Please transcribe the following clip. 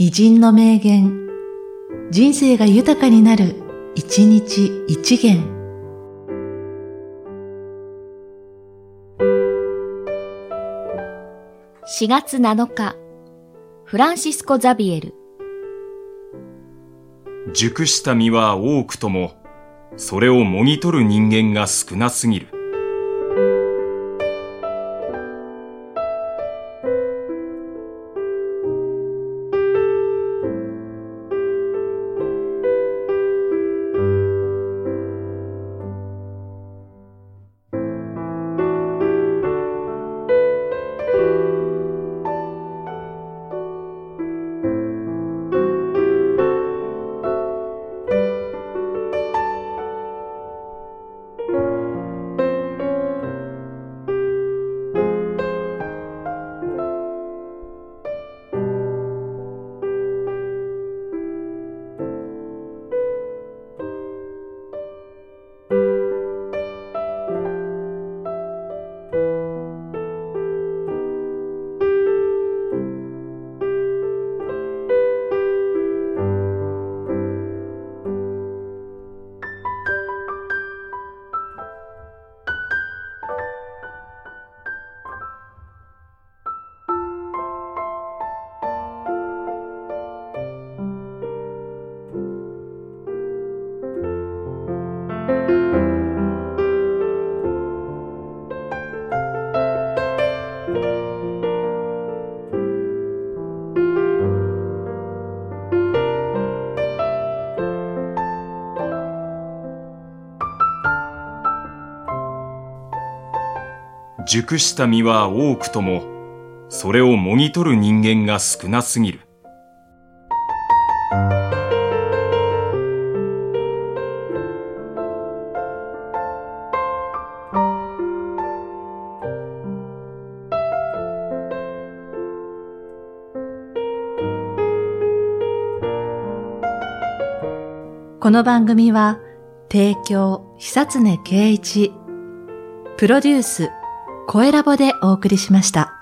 偉人の名言、人生が豊かになる、一日一元。4月7日、フランシスコ・ザビエル。熟した実は多くとも、それをもぎ取る人間が少なすぎる。熟した実は多くとも、それをもぎ取る人間が少なすぎる。この番組は、提供、久常圭一、プロデュース、声ラボでお送りしました。